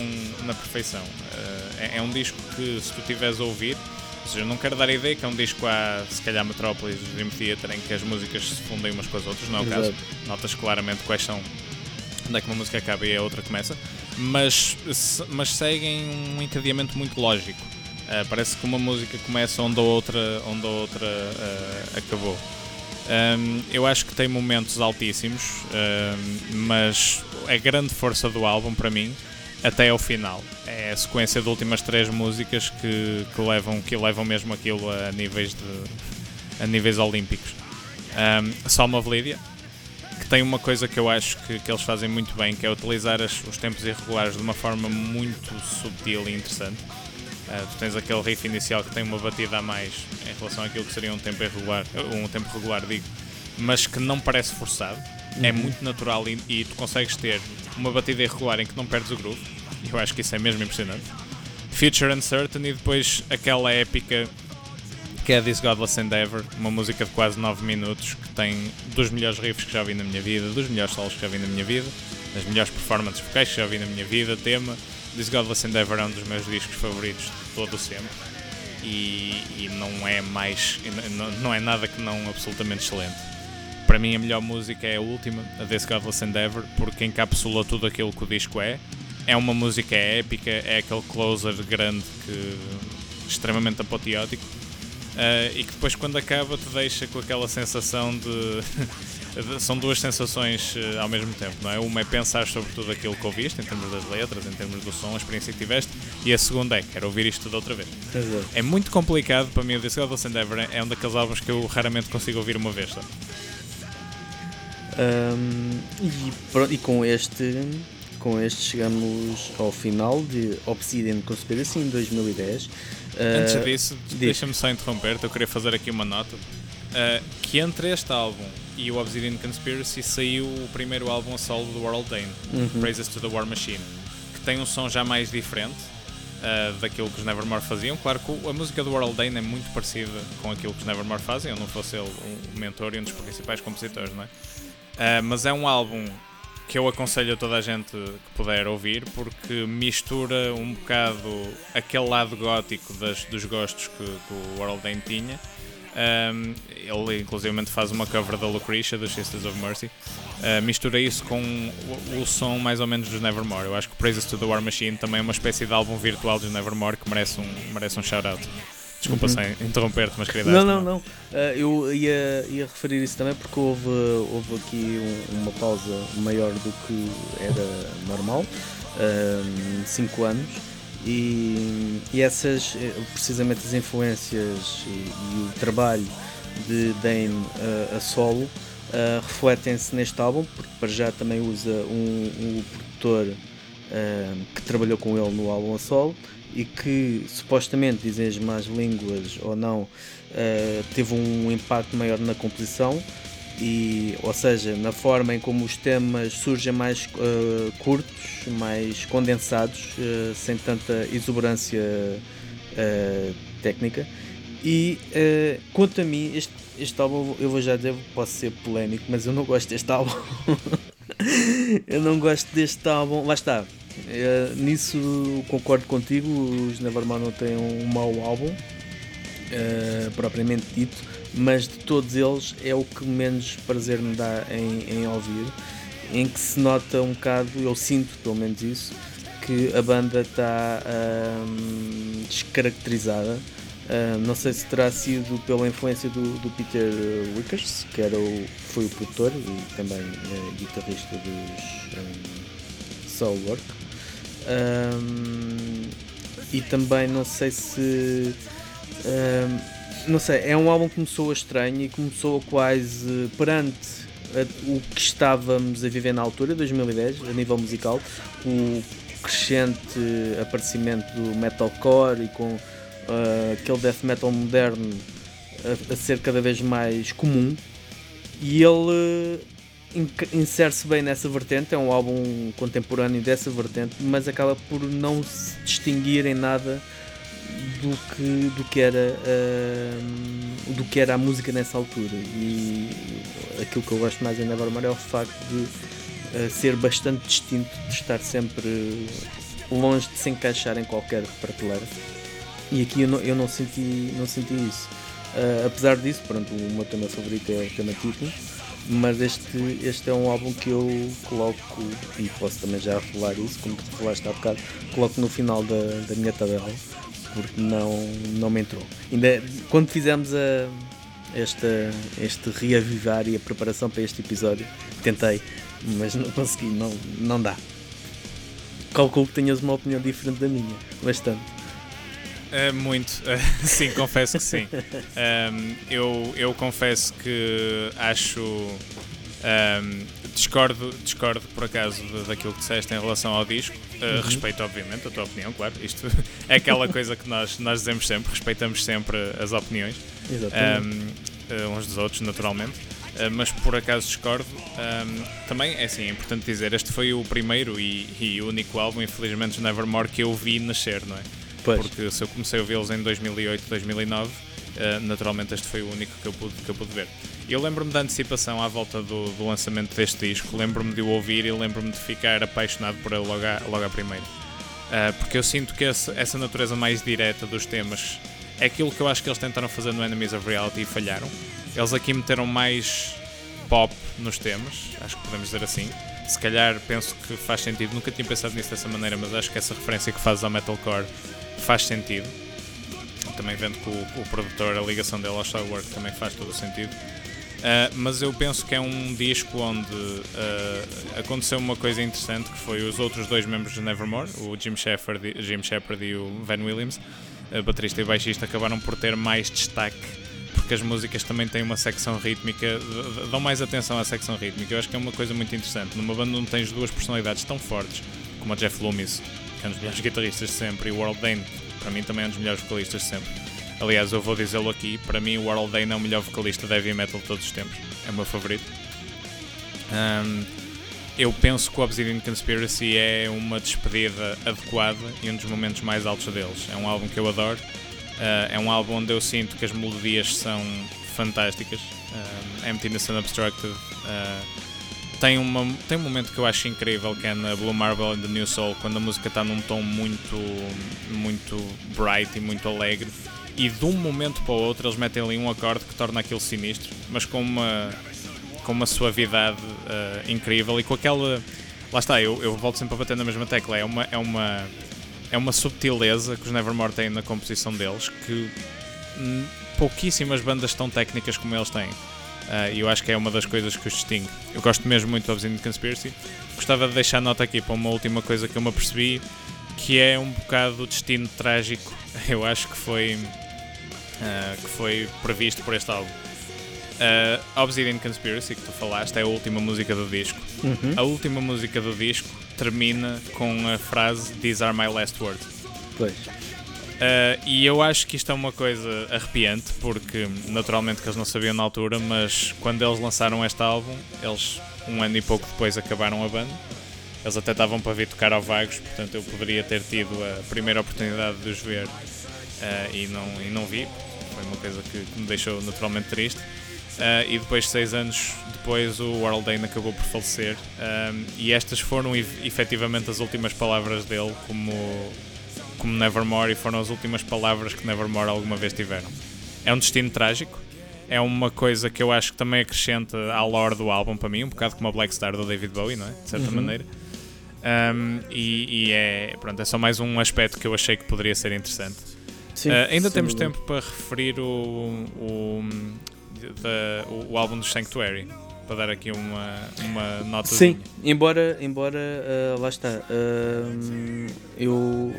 na perfeição. Uh, é, é, um disco que, se tu estiveres a ouvir, ou seja, não quero dar a ideia que é um disco a, se calhar, Metrópolis, Dream Theater, em que as músicas se fundem umas com as outras, não é o Exato. caso. Notas claramente quais são, onde é que uma música acaba e a outra começa, mas, mas seguem um encadeamento muito lógico. Uh, parece que uma música começa onde a outra, onde a outra uh, acabou. Um, eu acho que tem momentos altíssimos, um, mas a grande força do álbum para mim até ao final é a sequência de últimas três músicas que, que levam que levam mesmo aquilo a níveis de a níveis olímpicos. Um, Psalm of Lydia que tem uma coisa que eu acho que, que eles fazem muito bem, que é utilizar as, os tempos irregulares de uma forma muito subtil e interessante. Uh, tu tens aquele riff inicial que tem uma batida a mais em relação àquilo que seria um tempo irregular, um tempo regular, digo, mas que não parece forçado. É uhum. É muito natural e, e, tu consegues ter uma batida irregular em que não perdes o groove. Eu acho que isso é mesmo impressionante. Future Uncertain e depois aquela épica que é This Godless Endeavor, uma música de quase 9 minutos que tem dos melhores riffs que já vi na minha vida, dos melhores solos que já vi na minha vida, das melhores performances vocais que já vi na minha vida, tema This Godless Endeavor é um dos meus discos favoritos de todo o sempre e, e não é mais não, não, é nada que não absolutamente excelente. Para mim a melhor música é a última a This Godless Endeavor porque encapsula tudo aquilo que o disco é. É uma música épica é aquele closer grande que extremamente apoteótico. Uh, e que depois quando acaba te deixa com aquela sensação de são duas sensações uh, ao mesmo tempo, não é? Uma é pensar sobre tudo aquilo que ouviste, em termos das letras, em termos do som, a experiência que tiveste, e a segunda é, quero ouvir isto tudo outra vez. Exato. É muito complicado para mim, o Godless Endeavor é um daqueles álbuns que eu raramente consigo ouvir uma vez só. Um, e, pronto, e com este com este chegamos ao final de Obsidian Conspiracy em 2010. Antes uh, disso, deixa-me só interromper-te, eu queria fazer aqui uma nota. Uh, que entre este álbum e o Obsidian Conspiracy saiu o primeiro álbum a solo do World Dane, uhum. Praises to the War Machine, que tem um som já mais diferente uh, daquilo que os Nevermore faziam. Claro que a música do World Dane é muito parecida com aquilo que os Nevermore fazem, eu não fosse ele um mentor e um dos principais compositores, não é? Uh, mas é um álbum que eu aconselho a toda a gente que puder ouvir porque mistura um bocado aquele lado gótico das, dos gostos que, que o World Dane tinha um, ele inclusive faz uma cover da Lucretia, dos Sisters of Mercy. Uh, mistura isso com o, o, som mais ou menos dos Nevermore. Eu acho que Praises to the War Machine também é uma espécie de álbum virtual dos Nevermore que merece um, merece um shout-out. Desculpa uhum. interromper-te, mas queria Não, não, não. Uh, eu ia, ia referir isso também porque houve, houve aqui um, uma pausa maior do que era normal 5 uh, anos e, e essas, eh, precisamente as influências e, e o trabalho de Dane uh, a solo uh, refletem-se neste álbum, porque para já também usa um, um produtor uh, que trabalhou com ele no álbum a solo e que supostamente, dizem as más línguas ou não, teve um impacto maior na composição e, ou seja, na forma em como os temas surgem mais uh, curtos, mais condensados, uh, sem tanta exuberância uh, técnica. E quanto a mim, este, este álbum, eu vou já dizer, posso ser polémico, mas eu não gosto deste álbum. eu não gosto deste álbum. Lá está. Nisso concordo contigo. Os Nevermind não têm um mau álbum, propriamente dito, mas de todos eles é o que menos prazer me dá em, em ouvir. Em que se nota um bocado, eu sinto pelo menos isso, que a banda está hum, descaracterizada. Uh, não sei se terá sido pela influência do, do Peter Wickers, que era o, foi o produtor e também uh, guitarrista dos um, Soulwork. Um, e também não sei se. Um, não sei, é um álbum que começou estranho e começou quase perante o que estávamos a viver na altura, 2010, a nível musical, o crescente aparecimento do metalcore e com uh, aquele death metal moderno a, a, ser cada vez mais comum. E ele uh, insere-se bem nessa vertente, é um álbum contemporâneo dessa vertente, mas acaba por não se distinguir em nada do que, do que era uh, do que era a música nessa altura. E aquilo que eu gosto mais em Nevermore é o facto de uh, ser bastante distinto de estar sempre longe de se encaixar em qualquer prateleira. E aqui eu não, eu não senti, não senti isso. Uh, apesar disso, pronto, o meu tema favorito é o tema título, mas este, este é um álbum que eu coloco, e posso também já falar isso, como tu falaste há bocado, coloco no final da, da minha tabela, porque não, não me entrou. Ainda quando fizemos a, esta, este reavivar e a preparação para este episódio, tentei, mas não consegui, não, não dá. Calculo que tenhas uma opinião diferente da minha, bastante. Uh, muito, uh, sim, confesso que sim. Um, eu, eu confesso que acho. Um, discordo, discordo por acaso daquilo que disseste em relação ao disco. Uh, uhum. Respeito, obviamente, a tua opinião, claro. Isto é aquela coisa que nós, nós dizemos sempre, respeitamos sempre as opiniões um, uns dos outros, naturalmente. mas por acaso discordo. também é assim, é importante dizer: este foi o primeiro e, e único álbum, infelizmente, de Nevermore que eu vi nascer, não é? Pois. Porque se eu comecei a ouvi-los em 2008, 2009, uh, naturalmente este foi o único que eu pude, que eu pude ver. Eu lembro-me da antecipação à volta do, do lançamento deste disco, lembro-me de o ouvir e lembro-me de ficar apaixonado por ele logo à, logo à primeira. Uh, porque eu sinto que esse, essa natureza mais direta dos temas é aquilo que eu acho que eles tentaram fazer no Enemies of Reality e falharam. Eles aqui meteram mais pop nos temas, acho que podemos dizer assim. Se calhar penso que faz sentido, nunca tinha pensado nisso dessa maneira, mas acho que essa referência que fazes ao metalcore faz sentido. Também vendo que o, o produtor, a ligação dele ao Starwork também faz todo o sentido. Uh, mas eu penso que é um disco onde uh, aconteceu uma coisa interessante que foi os outros dois membros de Nevermore, o Jim Shepard, Jim Shepard e o Van Williams, baterista e baixista, acabaram por ter mais destaque porque as músicas também têm uma secção rítmica, dão mais atenção à secção rítmica. Eu acho que é uma coisa muito interessante. Numa banda onde tens duas personalidades tão fortes como a Jeff Loomis que é um dos melhores guitarristas de sempre, e o World Dane, para mim, também é um dos melhores vocalistas de sempre. Aliás, eu vou dizê-lo aqui, para mim, o World Dane é o melhor vocalista de heavy metal de todos os tempos. É o meu favorito. Um, eu penso que o Obsidian Conspiracy é uma despedida adequada e um dos momentos mais altos deles. É um álbum que eu adoro. Uh, é um álbum onde eu sinto que as melodias são fantásticas. Um, Emptiness Unobstructed. Uh, tem, uma, tem um momento que eu acho incrível que é na Blue Marble and the New Soul, quando a música está num tom muito, muito bright e muito alegre, e de um momento para o outro eles metem ali um acorde que torna aquilo sinistro, mas com uma, com uma suavidade uh, incrível e com aquela. Lá está, eu, eu volto sempre a bater na mesma tecla, é uma, é uma, é uma subtileza que os Nevermore têm na composição deles que pouquíssimas bandas tão técnicas como eles têm. Uh, e eu acho que é uma das coisas que os distingue. Eu gosto mesmo muito do Obsidian Conspiracy. Gostava de deixar nota aqui para uma última coisa que eu me apercebi, que é um bocado o destino trágico, eu acho que foi, uh, que foi previsto por este álbum. Uh, Obsidian Conspiracy, que tu falaste, é a última música do disco. Uhum. A última música do disco termina com a frase These are my last words. Pois. Uh, e eu acho que isto é uma coisa arrepiante, porque naturalmente que eles não sabiam na altura, mas quando eles lançaram este álbum, eles um ano e pouco depois acabaram a banda. Eles até estavam para vir tocar ao Vagos, portanto eu poderia ter tido a primeira oportunidade de os ver uh, e, não, e não vi. Foi uma coisa que, que me deixou naturalmente triste. Uh, e depois, seis anos depois, o World Dane acabou por falecer. Um, e estas foram efetivamente as últimas palavras dele como, como Nevermore e foram as últimas palavras que Nevermore alguma vez tiveram. É um destino trágico. É uma coisa que eu acho que também acrescenta à lore do álbum para mim, um bocado como a Black Star do David Bowie, não é? De certa uhum. maneira. Um, e, e, é, pronto, é só mais um aspecto que eu achei que poderia ser interessante. Sim, uh, ainda temos tempo para referir o, o, o, o álbum do Sanctuary para dar aqui uma, uma nota. Sim, embora, embora uh, lá está, uh, eu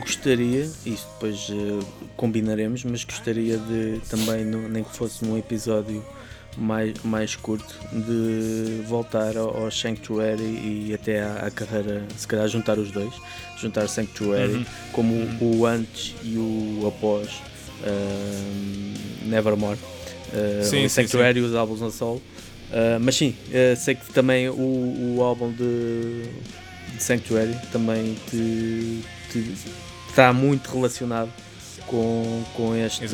gostaria, isso depois uh, combinaremos, mas gostaria de também, no, nem que fosse num episódio mais, mais curto, de voltar ao, ao Sanctuary e até à, à, carreira, se calhar juntar os dois, juntar Sanctuary uhum. como uhum. o antes e o após Nevermore. Uh, sim, o Sanctuary e os álbuns a solo. Uh, mas sim, uh, sei que também o, o álbum de, de Sanctuary também te, está muito relacionado com, com, este,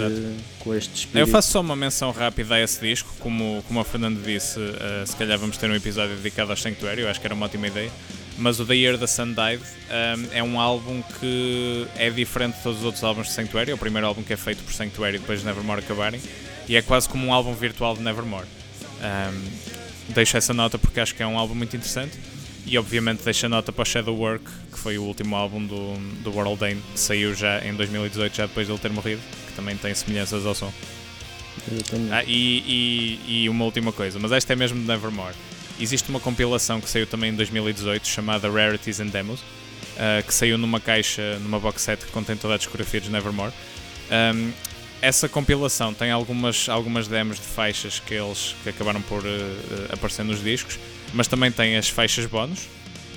com este espírito. Eu faço só uma menção rápida a esse disco, como, como a Fernando disse, uh, se calhar vamos ter um episódio dedicado ao Sanctuary, eu acho que era uma ótima ideia. Mas o The Year the Sun Died um, é um álbum que é diferente de todos os outros álbuns de Sanctuary, é o primeiro álbum que é feito por Sanctuary depois de Nevermore acabarem, e é quase como um álbum virtual de Nevermore. Um, deixo essa nota porque acho que é um álbum muito interessante. E obviamente deixo a nota para o Shadow Work, que foi o último álbum do, do World Dane, que saiu já em 2018, já depois de ele ter morrido, que também tem semelhanças ao som. Ah, e, e, e, uma última coisa, mas esta é mesmo de Nevermore. Existe uma compilação que saiu também em 2018 chamada Rarities and Demos, uh, que saiu numa caixa, numa box set que contém toda a discografia de Nevermore. Um, essa compilação tem algumas, algumas demos de faixas que eles que acabaram por uh, aparecer nos discos, mas também tem as faixas bónus,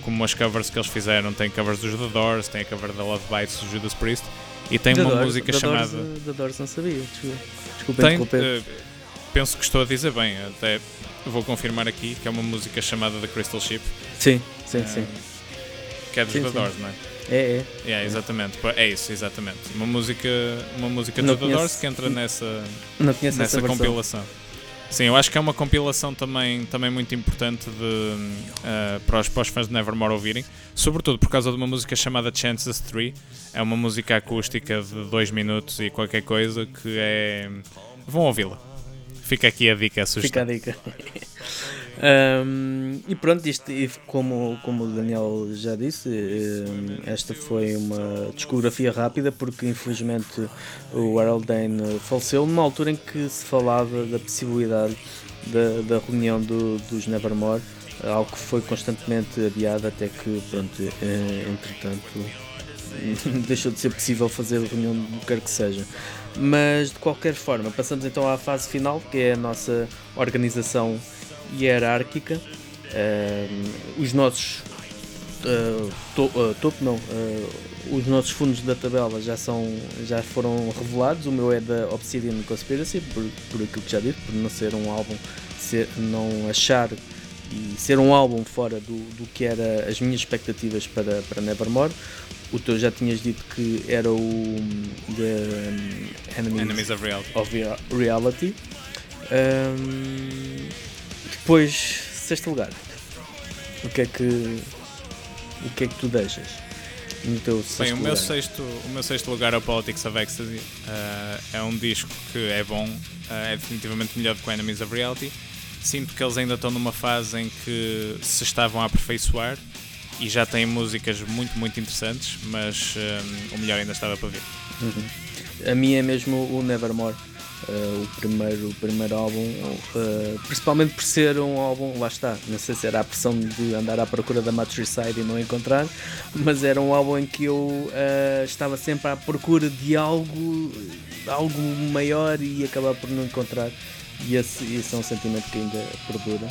como as covers que eles fizeram. Tem covers dos The Doors, tem a cover da Love Bites do Judas Priest e tem The uma Doors, música The chamada. Doors, The Doors não sabia, desculpa, tem, uh, penso que estou a dizer bem, até vou confirmar aqui que é uma música chamada The Crystal Ship. Sim, sim, uh, sim. Que é dos sim, The Doors, sim. não é? É, é. Yeah, exatamente. É isso, exatamente. Uma música, uma música de The Doors que entra nessa, nessa compilação. Sim, eu acho que é uma compilação também, também muito importante de, uh, para, os, para os fãs de Nevermore ouvirem, sobretudo por causa de uma música chamada Chances 3. É uma música acústica de 2 minutos e qualquer coisa que é. Vão ouvi-la. Fica aqui a dica, a sugestão. Fica a dica. Um, e pronto, isto, como, como o Daniel já disse, esta foi uma discografia rápida porque infelizmente o Harold Dane faleceu numa altura em que se falava da possibilidade da, da reunião do, dos Nevermore, algo que foi constantemente adiado até que, pronto, eh, entretanto, deixou de ser possível fazer a reunião do que quer que seja. Mas de qualquer forma, passamos então à fase final, que é a nossa organização hierárquica. Uh, os nossos uh, to, uh, topo não, os nossos fundos da tabela já são já foram revelados. O meu é da Obsidian Conspiracy por, por aquilo que já disse, por não ser um álbum, ser, não achar e ser um álbum fora do, do que era as minhas expectativas para, para Nevermore. O teu já tinhas dito que era o The um, Enemies, Enemies, of Reality. Of reality. Um, depois, sexto lugar. O que é que. O que é que tu deixas? No teu sexto Bem, o meu, lugar? sexto, o meu sexto lugar é o Politics of Ecstasy. Uh, é um disco que é bom, uh, é definitivamente melhor do que o Enemies of Reality. Sinto que eles ainda estão numa fase em que se estavam a aperfeiçoar e já têm músicas muito, muito interessantes, mas um, ah, o melhor ainda estava para vir. Uhum. A minha é mesmo o Nevermore. Uh, o, primeiro, o primeiro álbum, uh, principalmente por ser um álbum, lá está, não sei se era a pressão de andar à procura da Matricide e não encontrar, mas era um álbum em que eu uh, estava sempre à procura de algo, algo maior e acabar por não encontrar. E esse, esse é um sentimento que ainda perdura,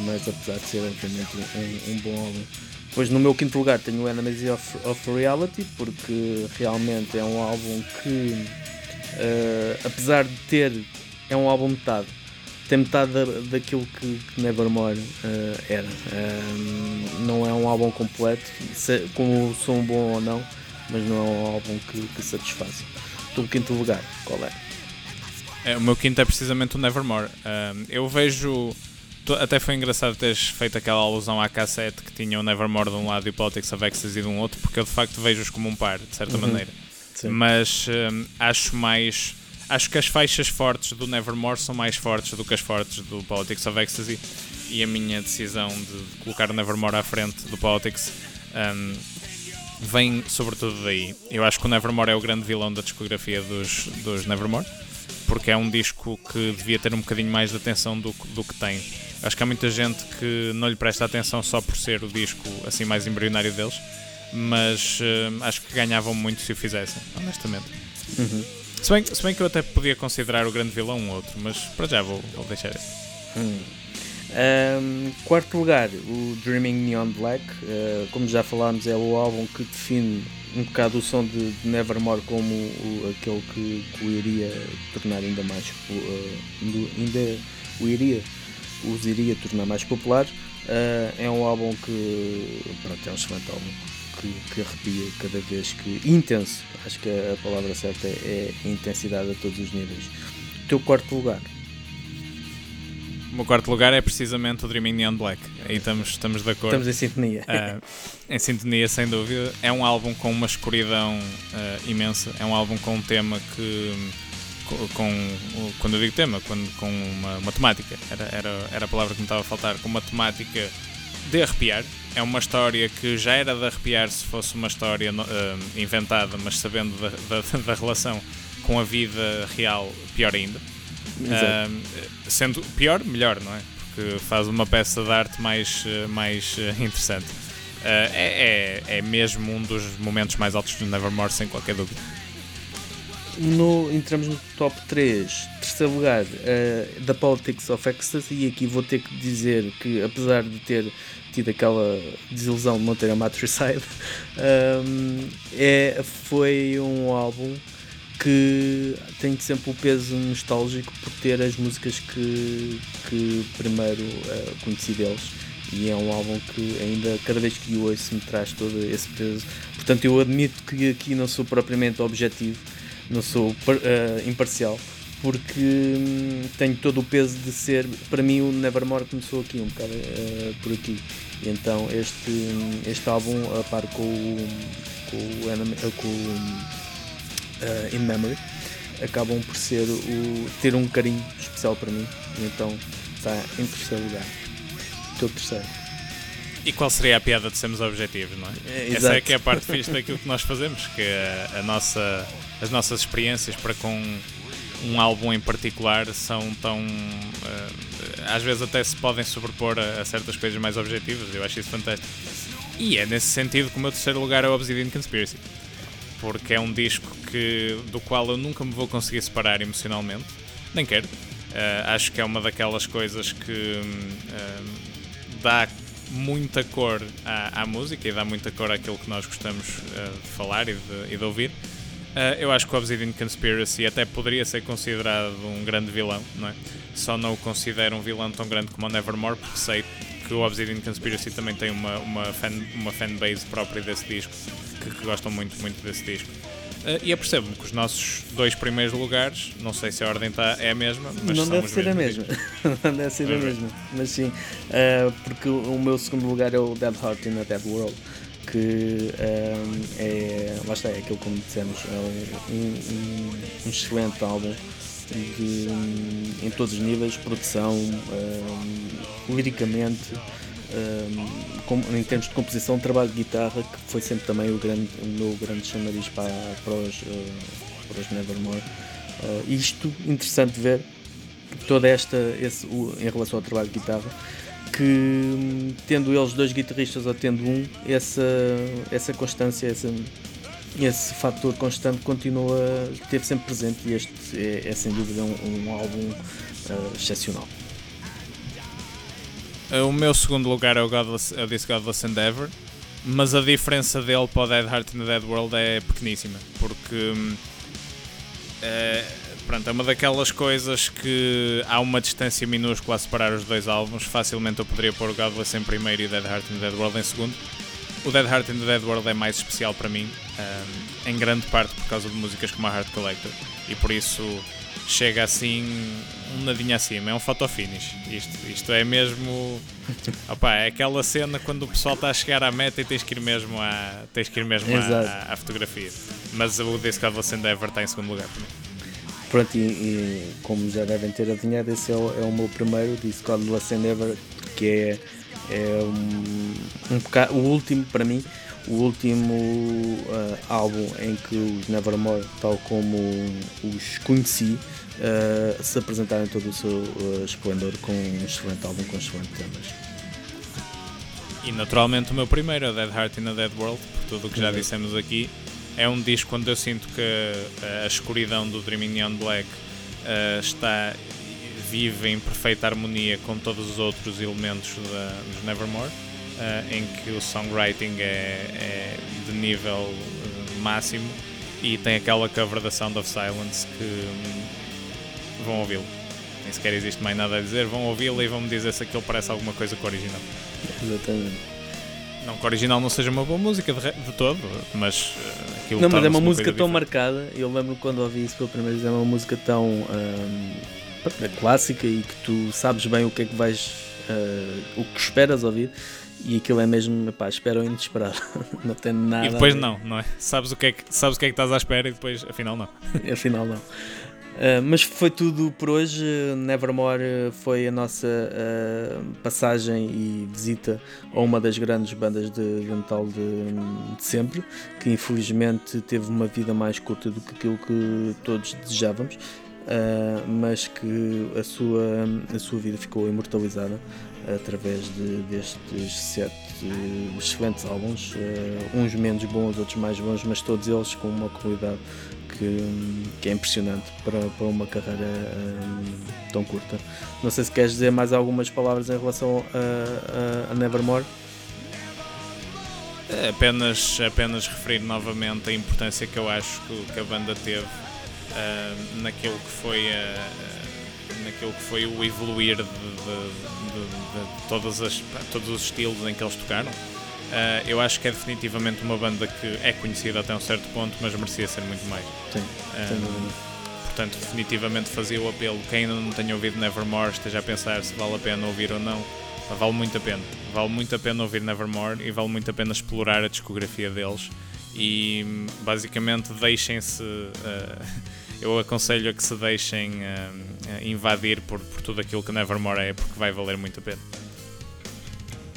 mas apesar de ser obviamente um, um bom álbum. Depois no meu quinto lugar tenho o Enemies of, of Reality, porque realmente é um álbum que Uh, apesar de ter. É um álbum metade. Tem metade da, daquilo que, que Nevermore uh, era. Uh, não é um álbum completo, se, com o som bom ou não, mas não é um álbum que, que satisfaz. Do quinto lugar, qual é? É, o meu quinto é precisamente o Nevermore. Eu vejo. Até foi engraçado teres feito aquela alusão à cassete que tinha o Nevermore de um lado e o Politics of Ecstasy de um outro, porque eu de facto vejo-os como um par, de certa uhum. maneira. Sim. Mas um, acho mais. Acho que as faixas fortes do Nevermore são mais fortes do que as fortes do Politics of Ecstasy e a minha decisão de colocar o Nevermore à frente do Politics um, vem sobretudo daí. Eu acho que o Nevermore é o grande vilão da discografia dos, dos Nevermore, porque é um disco que devia ter um bocadinho mais de atenção do, do que tem. Acho que há muita gente que não lhe presta atenção só por ser o disco assim mais embrionário deles, mas uh, acho que ganhavam muito se o fizessem, honestamente. Uhum. Se, bem, se bem que eu até podia considerar o grande vilão um outro, mas para já vou, vou deixar esse. Hum. Um, quarto lugar, o Dreaming Neon Black. Uh, como já falámos, é o álbum que define um bocado o som de, de Nevermore como o, aquele que, que, o iria tornar ainda mais. Uh, ainda o iria, os iria tornar mais popular. Uh, é um álbum que. Pronto, é um excelente álbum. Que, que arrepia cada vez que. intenso, acho que a, palavra certa é, é intensidade a todos os níveis. O teu quarto lugar o meu quarto lugar é precisamente o Dreaming Neon Black. Aí estamos, estamos de acordo. Estamos em sintonia. Uh, em sintonia, sem dúvida. É um álbum com uma escuridão uh, imensa. É um álbum com um tema que. Com, com, quando eu digo tema, quando, com uma, uma temática, era, era, era a palavra que me estava a faltar, com uma temática de arrepiar. É uma história que já era de arrepiar se fosse uma história uh, inventada, mas sabendo da, da, da relação com a vida real, pior ainda. Uh, sendo pior, melhor, não é? Porque faz uma peça de arte mais, eh, mais eh, interessante. Uh, é, é, é mesmo um dos momentos mais altos do Nevermore, sem qualquer dúvida. No, entramos no top 3, terceiro lugar, uh, da Politics of Ecstasy, e aqui vou ter que dizer que, apesar de ter tido aquela desilusão de não ter a Matricide, um, é, foi um álbum que tem sempre o peso nostálgico por ter as músicas que, que primeiro uh, conheci deles. E é um álbum que ainda cada vez que o ouço me traz todo esse peso. Portanto eu admito que aqui não sou propriamente objetivo não sou uh, imparcial porque hum, tenho todo o peso de ser para mim o Nevermore começou aqui um bocado uh, por aqui e então este, este álbum a par com o com o, com o uh, In Memory acabam por ser o, ter um carinho especial para mim e então está em terceiro lugar. Estou terceiro. E qual seria a piada de sermos objetivos, não é? é Essa é que é a parte fixe daquilo que nós fazemos, que a, a, nossa, as nossas experiências para com um álbum em particular são tão. Uh, às vezes até se podem sobrepor a, a, certas coisas mais objetivas, eu acho isso fantástico. E é nesse sentido que o meu terceiro lugar é o Obsidian Conspiracy porque é um disco que, do qual eu nunca me vou conseguir separar emocionalmente, nem quero. Uh, acho que é uma daquelas coisas que uh, dá muita cor à, à, música e dá muita cor àquilo que nós gostamos de falar e de, e de ouvir. Eu acho que o Obsidian Conspiracy até poderia ser considerado um grande vilão, não é? Só não o considero um vilão tão grande como o Nevermore, porque sei que o Obsidian Conspiracy também tem uma, uma, fan, uma fanbase própria desse disco que, que gostam muito, muito desse disco. Uh, e apercebo-me que os nossos dois primeiros lugares, não sei se a ordem tá, é a mesma, mas não deve ser a mesma. não deve ser a mesma, mas sim, uh, porque o meu segundo lugar é o Dead Heart in a Dead World, que uh, é, lá está, é aquilo como dissemos, é um, um, um excelente álbum de, em todos os níveis, produção, liricamente um, em termos de composição, trabalho de guitarra, que foi sempre também o, grande, o meu grande chamariz para, para, os, uh, para os Nevermore. Uh, isto, interessante ver, toda esta, esse, o, em relação ao trabalho de guitarra, que tendo eles dois guitarristas ou tendo um, essa, essa constância, essa, esse fator constante continua, esteve sempre presente e este é, é sem dúvida um, um álbum uh, excepcional. Uh, o meu segundo lugar é o, Godless, eu disse Godless Endeavor, mas a diferença dele para o Dead Heart in the Dead World é pequeníssima, porque é, pronto, é uma daquelas coisas que há uma distância minúscula a separar os dois álbuns. Facilmente eu poderia pôr o Godless em primeiro e Dead Heart in the Dead World em segundo. o Dead Heart in the Dead World é mais especial para mim, um, em grande parte por causa de músicas como a Heart Collector, e por isso chega assim um nadinho acima, é um photo finish. Isto, isto é mesmo. Opa, é aquela cena quando o pessoal está a chegar à meta e tens que ir mesmo à, tens que ir mesmo à, à, fotografia. Mas o This Godless Endeavor está em segundo lugar para mim. Pronto, e, e, como já devem ter adivinhado, esse é o, é o meu primeiro This Godless Endeavor, que é, é um, um bocado, o último para mim o último uh, álbum em que os Nevermore, tal como os conheci, uh, se apresentaram todo o seu uh, esplendor com um excelente álbum, com excelentes temas. E naturalmente o meu primeiro, a Dead Heart in a Dead World, por tudo o que já dissemos aqui, é um disco quando eu sinto que a escuridão do Dreaming Neon Black está vive em perfeita harmonia com todos os outros elementos dos Nevermore uh, em que o songwriting é, é de nível uh, máximo e tem aquela cover da Sound of Silence que um, vão ouvi-lo. Nem sequer existe mais nada a dizer, vão ouvi-lo e vão me dizer se aquilo parece alguma coisa com o original. Exatamente. Não que o original não seja uma boa música de, de todo, mas uh, aquilo Não, mas é uma, uma música tão marcada. Eu lembro quando ouvi isso pela primeira vez, é uma música tão um, clássica e que tu sabes bem o que é que vais. Uh, o que esperas ouvir e aquilo é mesmo, pá, espera o inesperado. não tem nada. E depois não, não é? Sabes o, que é que, sabes o que é que estás à espera e depois, afinal, não. afinal, não. Uh, mas foi tudo por hoje. Nevermore foi a nossa uh, passagem e visita a uma das grandes bandas de, metal de, de, sempre, que infelizmente teve uma vida mais curta do que aquilo que todos desejávamos, uh, mas que a sua, a sua vida ficou imortalizada através de, destes sete excelentes álbuns, uns menos bons, outros mais bons, mas todos eles com uma qualidade que, que é impressionante para, para uma carreira um, tão curta. Não sei se queres dizer mais algumas palavras em relação a, a, a Nevermore. É apenas, apenas referir novamente a importância que eu acho que, que a banda teve uh, naquilo que foi uh, naquilo que foi o evoluir de, de de, de todas as, todos os estilos em que eles tocaram. Uh, eu acho que é definitivamente uma banda que é conhecida até um certo ponto, mas merecia ser muito mais. Sim, uh, portanto, definitivamente fazia o apelo. Quem ainda não tenha ouvido Nevermore esteja a pensar se vale a pena ouvir ou não. Vale muito a pena. Vale muito a pena ouvir Nevermore e vale muito a pena explorar a discografia deles. E basicamente deixem-se. Uh, eu aconselho a que se deixem uh, invadir por, por tudo aquilo que Nevermore é, porque vai valer muito a pena.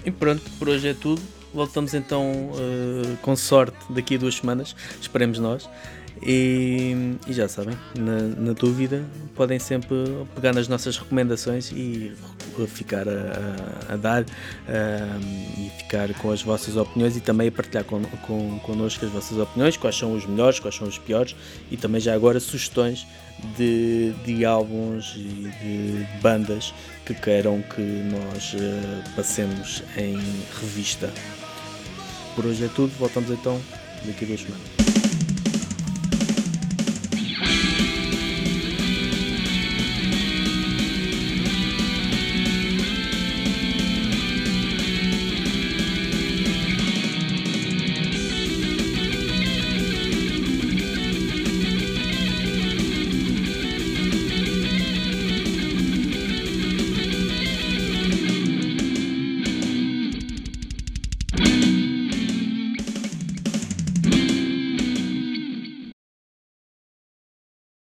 E pronto, por hoje é tudo. Voltamos então uh, com sorte daqui a duas semanas, esperemos nós. E, e já sabem, na, na, dúvida, podem sempre pegar nas nossas recomendações e ficar a, a, a dar e ficar com as vossas opiniões e também a partilhar con, con, connosco as vossas opiniões, quais são os melhores, quais são os piores e também já agora sugestões de, de álbuns e de bandas que queiram que nós uh, passemos em revista. Por hoje é tudo, voltamos então daqui a duas semanas.